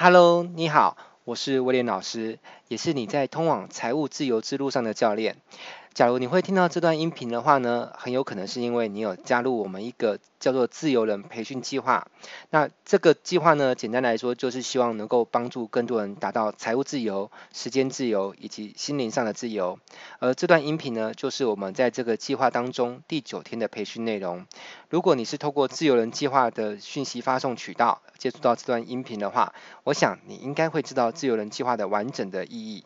Hello，你好，我是威廉老师，也是你在通往财务自由之路上的教练。假如你会听到这段音频的话呢，很有可能是因为你有加入我们一个叫做自由人培训计划。那这个计划呢，简单来说就是希望能够帮助更多人达到财务自由、时间自由以及心灵上的自由。而这段音频呢，就是我们在这个计划当中第九天的培训内容。如果你是透过自由人计划的讯息发送渠道接触到这段音频的话，我想你应该会知道自由人计划的完整的意义。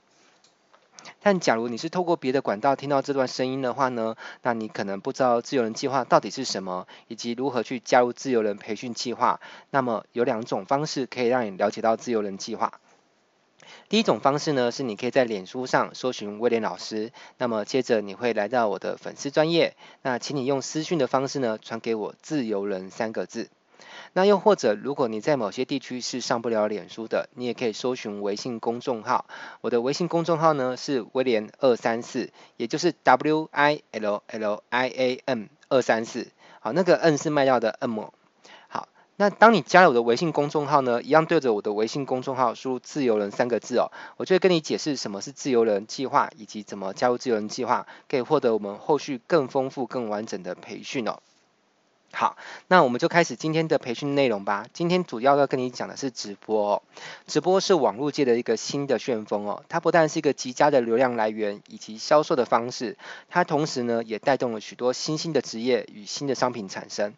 但假如你是透过别的管道听到这段声音的话呢，那你可能不知道自由人计划到底是什么，以及如何去加入自由人培训计划。那么有两种方式可以让你了解到自由人计划。第一种方式呢，是你可以在脸书上搜寻威廉老师，那么接着你会来到我的粉丝专业，那请你用私讯的方式呢，传给我自由人三个字。那又或者，如果你在某些地区是上不了脸书的，你也可以搜寻微信公众号。我的微信公众号呢是威廉二三四，也就是 W I L L I A M 二三四。好，那个 N 是卖药的 N。好，那当你加了我的微信公众号呢，一样对着我的微信公众号输入“自由人”三个字哦，我就会跟你解释什么是自由人计划，以及怎么加入自由人计划，可以获得我们后续更丰富、更完整的培训哦。好，那我们就开始今天的培训内容吧。今天主要要跟你讲的是直播哦。直播是网络界的一个新的旋风哦。它不但是一个极佳的流量来源以及销售的方式，它同时呢也带动了许多新兴的职业与新的商品产生。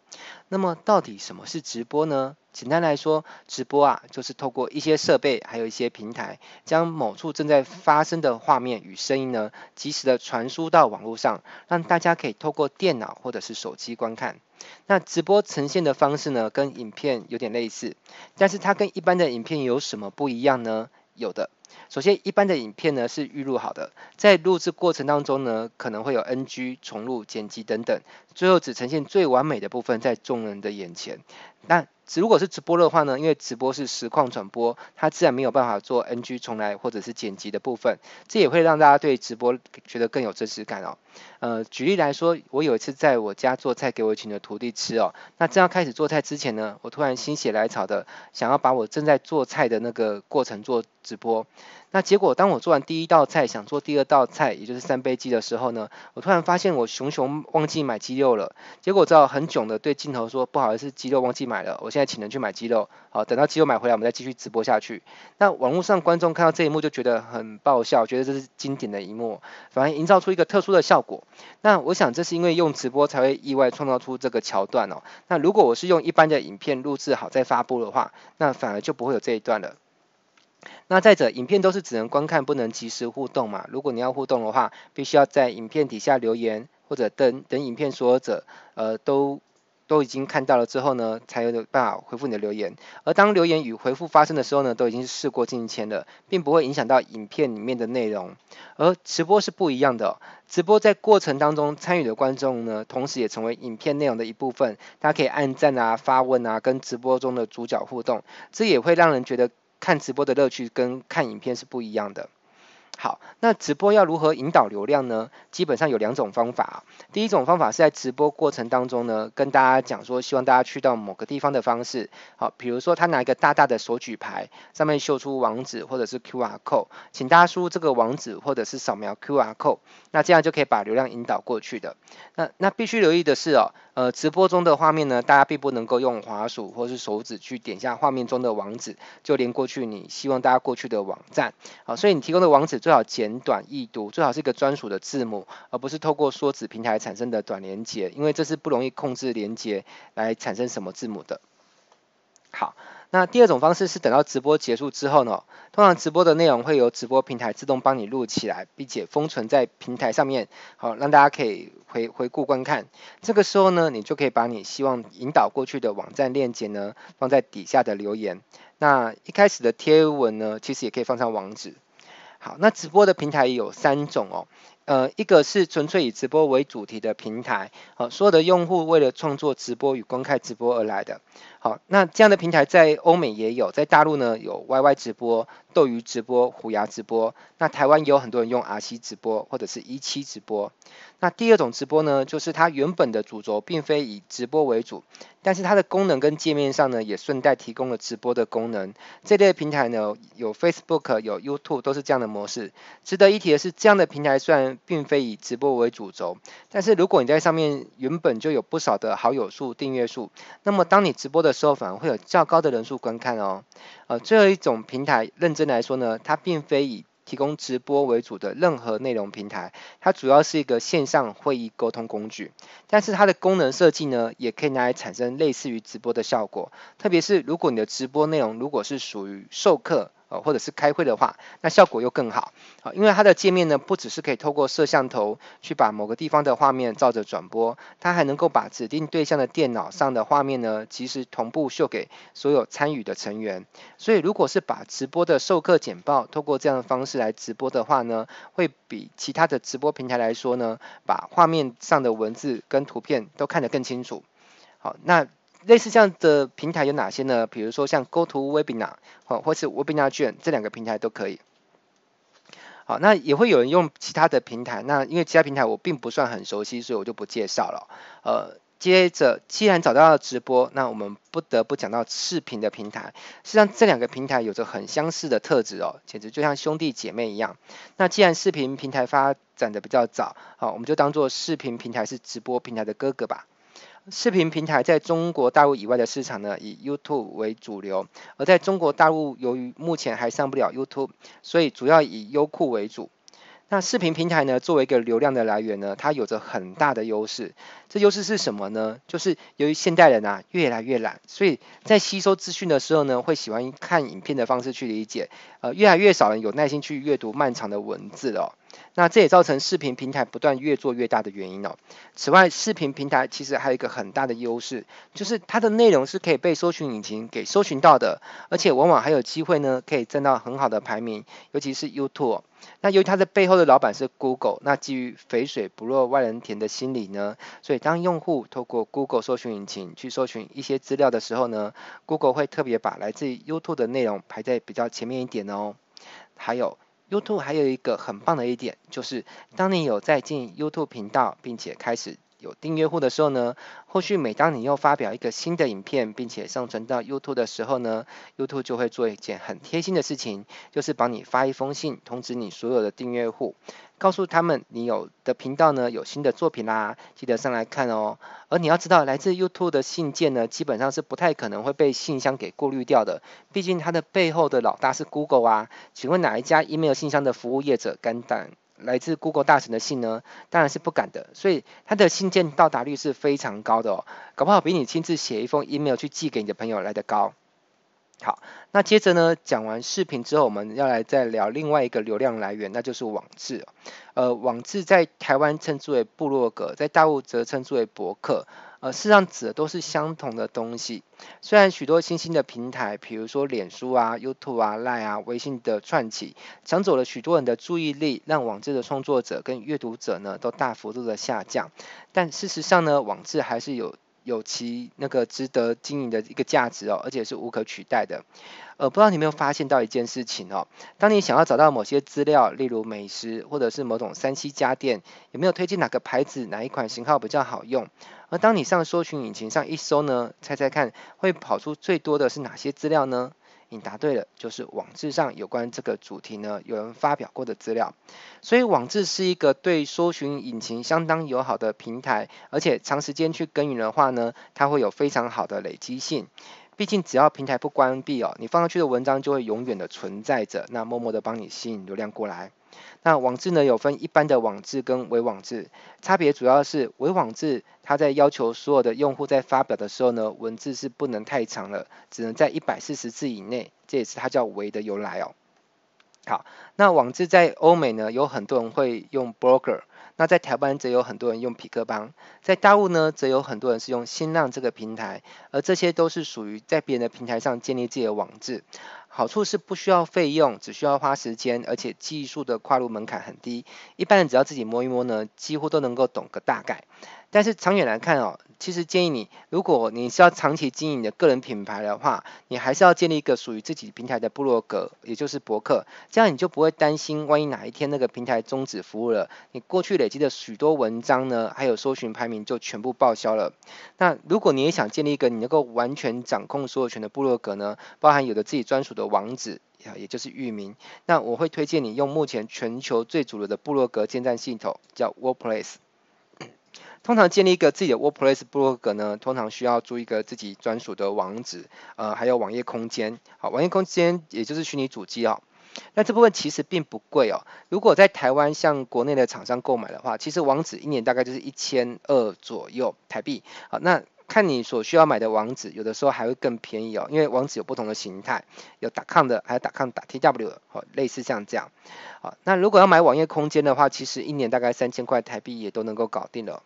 那么到底什么是直播呢？简单来说，直播啊，就是透过一些设备，还有一些平台，将某处正在发生的画面与声音呢，及时的传输到网络上，让大家可以透过电脑或者是手机观看。那直播呈现的方式呢，跟影片有点类似，但是它跟一般的影片有什么不一样呢？有的。首先，一般的影片呢是预录好的，在录制过程当中呢，可能会有 NG、重录、剪辑等等，最后只呈现最完美的部分在众人的眼前。那如果是直播的话呢，因为直播是实况转播，它自然没有办法做 NG 重来或者是剪辑的部分，这也会让大家对直播觉得更有真实感哦。呃，举例来说，我有一次在我家做菜给我一群的徒弟吃哦，那正要开始做菜之前呢，我突然心血来潮的想要把我正在做菜的那个过程做直播。那结果，当我做完第一道菜，想做第二道菜，也就是三杯鸡的时候呢，我突然发现我熊熊忘记买鸡肉了。结果我只好很囧的对镜头说：“不好意思，鸡肉忘记买了，我现在请人去买鸡肉。好，等到鸡肉买回来，我们再继续直播下去。”那网络上观众看到这一幕就觉得很爆笑，觉得这是经典的一幕，反而营造出一个特殊的效果。那我想这是因为用直播才会意外创造出这个桥段哦。那如果我是用一般的影片录制好再发布的话，那反而就不会有这一段了。那再者，影片都是只能观看，不能即时互动嘛。如果你要互动的话，必须要在影片底下留言，或者等等影片所有者，呃，都都已经看到了之后呢，才有办法回复你的留言。而当留言与回复发生的时候呢，都已经是事过境迁了，并不会影响到影片里面的内容。而直播是不一样的，直播在过程当中参与的观众呢，同时也成为影片内容的一部分，他可以按赞啊、发问啊，跟直播中的主角互动，这也会让人觉得。看直播的乐趣跟看影片是不一样的。好，那直播要如何引导流量呢？基本上有两种方法。第一种方法是在直播过程当中呢，跟大家讲说，希望大家去到某个地方的方式。好，比如说他拿一个大大的手举牌，上面秀出网址或者是 QR code，请大家输入这个网址或者是扫描 QR code，那这样就可以把流量引导过去的。那那必须留意的是哦，呃，直播中的画面呢，大家并不能够用滑鼠或是手指去点下画面中的网址，就连过去你希望大家过去的网站。好，所以你提供的网址。最好简短易读，最好是一个专属的字母，而不是透过说子平台产生的短连接，因为这是不容易控制连接来产生什么字母的。好，那第二种方式是等到直播结束之后呢，通常直播的内容会由直播平台自动帮你录起来，并且封存在平台上面，好，让大家可以回回顾观看。这个时候呢，你就可以把你希望引导过去的网站链接呢，放在底下的留言。那一开始的贴文呢，其实也可以放上网址。好，那直播的平台有三种哦，呃，一个是纯粹以直播为主题的平台，好，所有的用户为了创作直播与公开直播而来的。好，那这样的平台在欧美也有，在大陆呢有 YY 直播、斗鱼直播、虎牙直播。那台湾也有很多人用 RC 直播或者是一期直播。那第二种直播呢，就是它原本的主轴并非以直播为主，但是它的功能跟界面上呢，也顺带提供了直播的功能。这类平台呢，有 Facebook、有 YouTube 都是这样的模式。值得一提的是，这样的平台虽然并非以直播为主轴，但是如果你在上面原本就有不少的好友数、订阅数，那么当你直播的时候，反而会有较高的人数观看哦。呃，最后一种平台，认真来说呢，它并非以提供直播为主的任何内容平台，它主要是一个线上会议沟通工具，但是它的功能设计呢，也可以拿来产生类似于直播的效果，特别是如果你的直播内容如果是属于授课。或者是开会的话，那效果又更好啊，因为它的界面呢，不只是可以透过摄像头去把某个地方的画面照着转播，它还能够把指定对象的电脑上的画面呢，及时同步秀给所有参与的成员。所以，如果是把直播的授课简报透过这样的方式来直播的话呢，会比其他的直播平台来说呢，把画面上的文字跟图片都看得更清楚。好，那。类似这样的平台有哪些呢？比如说像 GoToWebinar 或或是 Webinar 卷这两个平台都可以。好，那也会有人用其他的平台，那因为其他平台我并不算很熟悉，所以我就不介绍了。呃，接着既然找到了直播，那我们不得不讲到视频的平台。实际上这两个平台有着很相似的特质哦，简直就像兄弟姐妹一样。那既然视频平台发展的比较早，好，我们就当做视频平台是直播平台的哥哥吧。视频平台在中国大陆以外的市场呢，以 YouTube 为主流，而在中国大陆，由于目前还上不了 YouTube，所以主要以优酷为主。那视频平台呢，作为一个流量的来源呢，它有着很大的优势。这优势是什么呢？就是由于现代人啊越来越懒，所以在吸收资讯的时候呢，会喜欢看影片的方式去理解，呃，越来越少人有耐心去阅读漫长的文字了哦。那这也造成视频平台不断越做越大的原因哦。此外，视频平台其实还有一个很大的优势，就是它的内容是可以被搜寻引擎给搜寻到的，而且往往还有机会呢，可以挣到很好的排名，尤其是 YouTube。那由于它的背后的老板是 Google，那基于肥水不落外人田的心理呢，所以当用户透过 Google 搜寻引擎去搜寻一些资料的时候呢，Google 会特别把来自于 YouTube 的内容排在比较前面一点哦。还有。YouTube 还有一个很棒的一点，就是当你有在进 YouTube 频道，并且开始有订阅户的时候呢，后续每当你又发表一个新的影片，并且上传到 YouTube 的时候呢，YouTube 就会做一件很贴心的事情，就是帮你发一封信，通知你所有的订阅户。告诉他们，你有的频道呢有新的作品啦，记得上来看哦。而你要知道，来自 YouTube 的信件呢，基本上是不太可能会被信箱给过滤掉的，毕竟它的背后的老大是 Google 啊。请问哪一家 email 信箱的服务业者敢挡来自 Google 大神的信呢？当然是不敢的。所以它的信件到达率是非常高的哦，搞不好比你亲自写一封 email 去寄给你的朋友来得高。好，那接着呢，讲完视频之后，我们要来再聊另外一个流量来源，那就是网志。呃，网志在台湾称之为部落格，在大陆则称之为博客。呃，事实上指的都是相同的东西。虽然许多新兴的平台，比如说脸书啊、YouTube 啊、Line 啊、微信的串起，抢走了许多人的注意力，让网志的创作者跟阅读者呢都大幅度的下降。但事实上呢，网志还是有。有其那个值得经营的一个价值哦，而且是无可取代的。呃，不知道你有没有发现到一件事情哦，当你想要找到某些资料，例如美食或者是某种三 C 家电，有没有推荐哪个牌子、哪一款型号比较好用？而当你上搜寻引擎上一搜呢，猜猜看会跑出最多的是哪些资料呢？你答对了，就是网志上有关这个主题呢，有人发表过的资料。所以网志是一个对搜寻引擎相当友好的平台，而且长时间去耕耘的话呢，它会有非常好的累积性。毕竟只要平台不关闭哦，你放上去的文章就会永远的存在着，那默默的帮你吸引流量过来。那网志呢，有分一般的网志跟微网志，差别主要是微网志它在要求所有的用户在发表的时候呢，文字是不能太长了，只能在一百四十字以内，这也是它叫微的由来哦。好，那网志在欧美呢，有很多人会用 Blogger。那在台湾则有很多人用痞客邦，在大陆呢，则有很多人是用新浪这个平台，而这些都是属于在别人的平台上建立自己的网志。好处是不需要费用，只需要花时间，而且技术的跨入门槛很低，一般人只要自己摸一摸呢，几乎都能够懂个大概。但是长远来看哦。其实建议你，如果你是要长期经营的个人品牌的话，你还是要建立一个属于自己平台的部落格，也就是博客，这样你就不会担心，万一哪一天那个平台终止服务了，你过去累积的许多文章呢，还有搜寻排名就全部报销了。那如果你也想建立一个你能够完全掌控所有权的部落格呢，包含有着自己专属的网址，也就是域名，那我会推荐你用目前全球最主流的部落格建站系统，叫 WordPress。通常建立一个自己的 WordPress 部落格呢，通常需要租一个自己专属的网址，呃，还有网页空间。好，网页空间也就是虚拟主机哦。那这部分其实并不贵哦。如果在台湾向国内的厂商购买的话，其实网址一年大概就是一千二左右台币。好，那看你所需要买的网址，有的时候还会更便宜哦，因为网址有不同的形态，有 .com 的，还有 .com 打 .tw 的，好，类似像这样。好，那如果要买网页空间的话，其实一年大概三千块台币也都能够搞定了。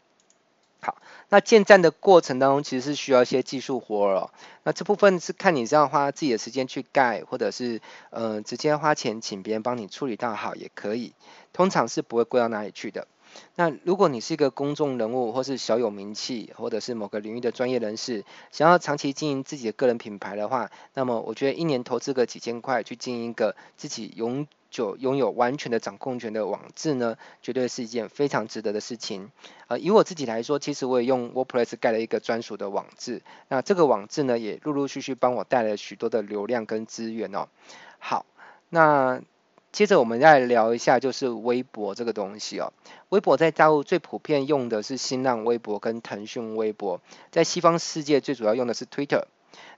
好，那建站的过程当中，其实是需要一些技术活哦。那这部分是看你是要花自己的时间去盖，或者是呃直接花钱请别人帮你处理到好也可以，通常是不会贵到哪里去的。那如果你是一个公众人物，或是小有名气，或者是某个领域的专业人士，想要长期经营自己的个人品牌的话，那么我觉得一年投资个几千块去经营一个自己永就拥有完全的掌控权的网志呢，绝对是一件非常值得的事情。呃，以我自己来说，其实我也用 WordPress 盖了一个专属的网志，那这个网志呢，也陆陆续续帮我带来了许多的流量跟资源哦。好，那。接着我们再聊一下，就是微博这个东西哦。微博在大陆最普遍用的是新浪微博跟腾讯微博，在西方世界最主要用的是 Twitter。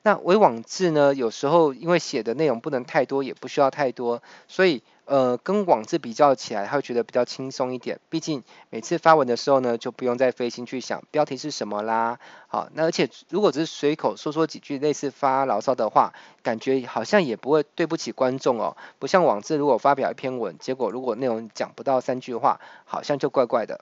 那微网志呢，有时候因为写的内容不能太多，也不需要太多，所以。呃，跟网志比较起来，他会觉得比较轻松一点。毕竟每次发文的时候呢，就不用再费心去想标题是什么啦。好，那而且如果只是随口说说几句类似发牢骚的话，感觉好像也不会对不起观众哦。不像网志，如果发表一篇文，结果如果内容讲不到三句话，好像就怪怪的。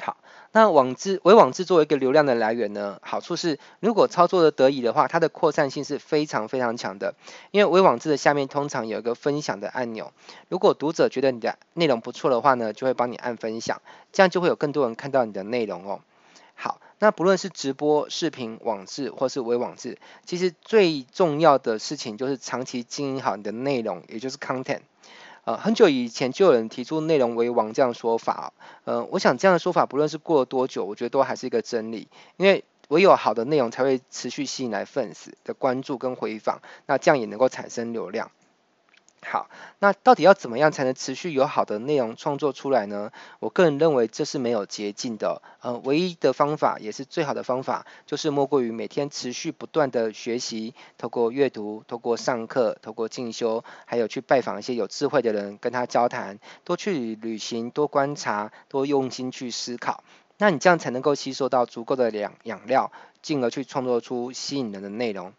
好，那网志微网志作为一个流量的来源呢，好处是如果操作的得宜的话，它的扩散性是非常非常强的。因为微网志的下面通常有一个分享的按钮，如果读者觉得你的内容不错的话呢，就会帮你按分享，这样就会有更多人看到你的内容哦。好，那不论是直播、视频、网志或是微网志，其实最重要的事情就是长期经营好你的内容，也就是 content。呃，很久以前就有人提出内容为王这样说法，呃，我想这样的说法不论是过了多久，我觉得都还是一个真理，因为唯有好的内容才会持续吸引来粉丝的关注跟回访，那这样也能够产生流量。好，那到底要怎么样才能持续有好的内容创作出来呢？我个人认为这是没有捷径的，呃，唯一的方法也是最好的方法，就是莫过于每天持续不断的学习，透过阅读，透过上课，透过进修，还有去拜访一些有智慧的人，跟他交谈，多去旅行，多观察，多用心去思考，那你这样才能够吸收到足够的养养料，进而去创作出吸引人的内容。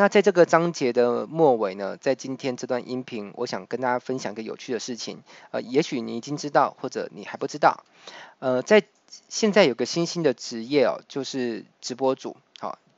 那在这个章节的末尾呢，在今天这段音频，我想跟大家分享一个有趣的事情，呃，也许你已经知道，或者你还不知道，呃，在现在有个新兴的职业哦，就是直播主，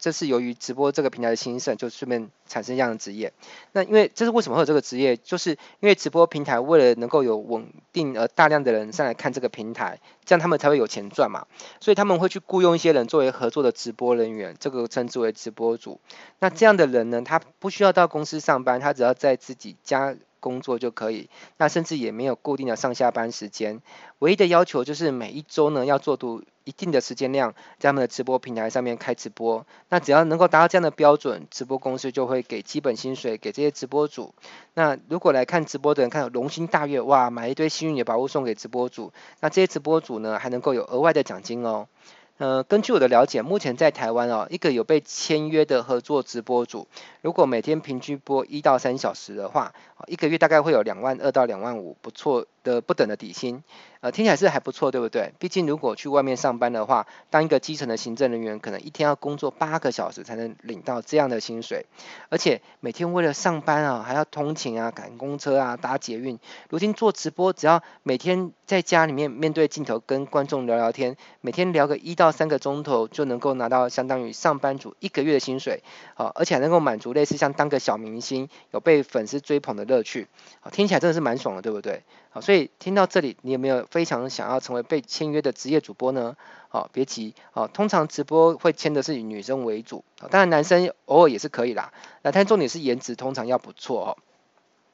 这是由于直播这个平台的兴盛，就顺便产生这样的职业。那因为这是为什么会有这个职业？就是因为直播平台为了能够有稳定而大量的人上来看这个平台，这样他们才会有钱赚嘛。所以他们会去雇佣一些人作为合作的直播人员，这个称之为直播主。那这样的人呢，他不需要到公司上班，他只要在自己家工作就可以。那甚至也没有固定的上下班时间，唯一的要求就是每一周呢要做足。一定的时间量，在他们的直播平台上面开直播，那只要能够达到这样的标准，直播公司就会给基本薪水给这些直播主。那如果来看直播的人看到龙心大悦，哇，买一堆幸运的宝物送给直播主，那这些直播主呢还能够有额外的奖金哦。呃，根据我的了解，目前在台湾哦，一个有被签约的合作直播主，如果每天平均播一到三小时的话，一个月大概会有两万二到两万五，不错的不等的底薪。呃，听起来是还不错，对不对？毕竟如果去外面上班的话，当一个基层的行政人员，可能一天要工作八个小时才能领到这样的薪水，而且每天为了上班啊，还要通勤啊，赶公车啊，搭捷运。如今做直播，只要每天在家里面面对镜头跟观众聊聊天，每天聊个一到三个钟头就能够拿到相当于上班族一个月的薪水，好，而且还能够满足类似像当个小明星，有被粉丝追捧的乐趣，好，听起来真的是蛮爽的，对不对？好，所以听到这里，你有没有非常想要成为被签约的职业主播呢？好，别急，好，通常直播会签的是以女生为主，当然男生偶尔也是可以啦，那但重点是颜值通常要不错哦。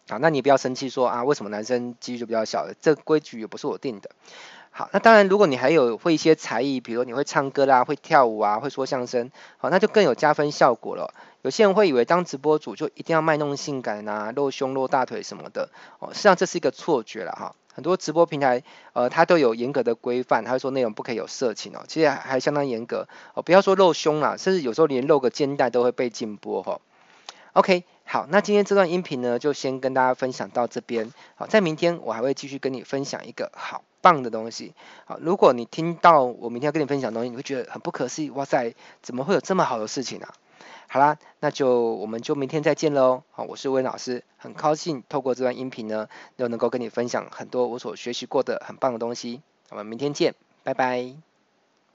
好，那你不要生气说啊，为什么男生几率就比较小的？这规矩也不是我定的。好，那当然，如果你还有会一些才艺，比如你会唱歌啦，会跳舞啊，会说相声，好，那就更有加分效果了。有些人会以为当直播主就一定要卖弄性感啊，露胸露大腿什么的，哦，实际上这是一个错觉了哈。很多直播平台，呃，它都有严格的规范，它会说内容不可以有色情哦，其实还相当严格哦，不要说露胸啦，甚至有时候连露个肩带都会被禁播哈。OK。好，那今天这段音频呢，就先跟大家分享到这边。好，在明天我还会继续跟你分享一个好棒的东西。好，如果你听到我明天要跟你分享东西，你会觉得很不可思议，哇塞，怎么会有这么好的事情啊？好啦，那就我们就明天再见喽。好，我是温老师，很高兴透过这段音频呢，又能够跟你分享很多我所学习过的很棒的东西。我们明天见，拜拜。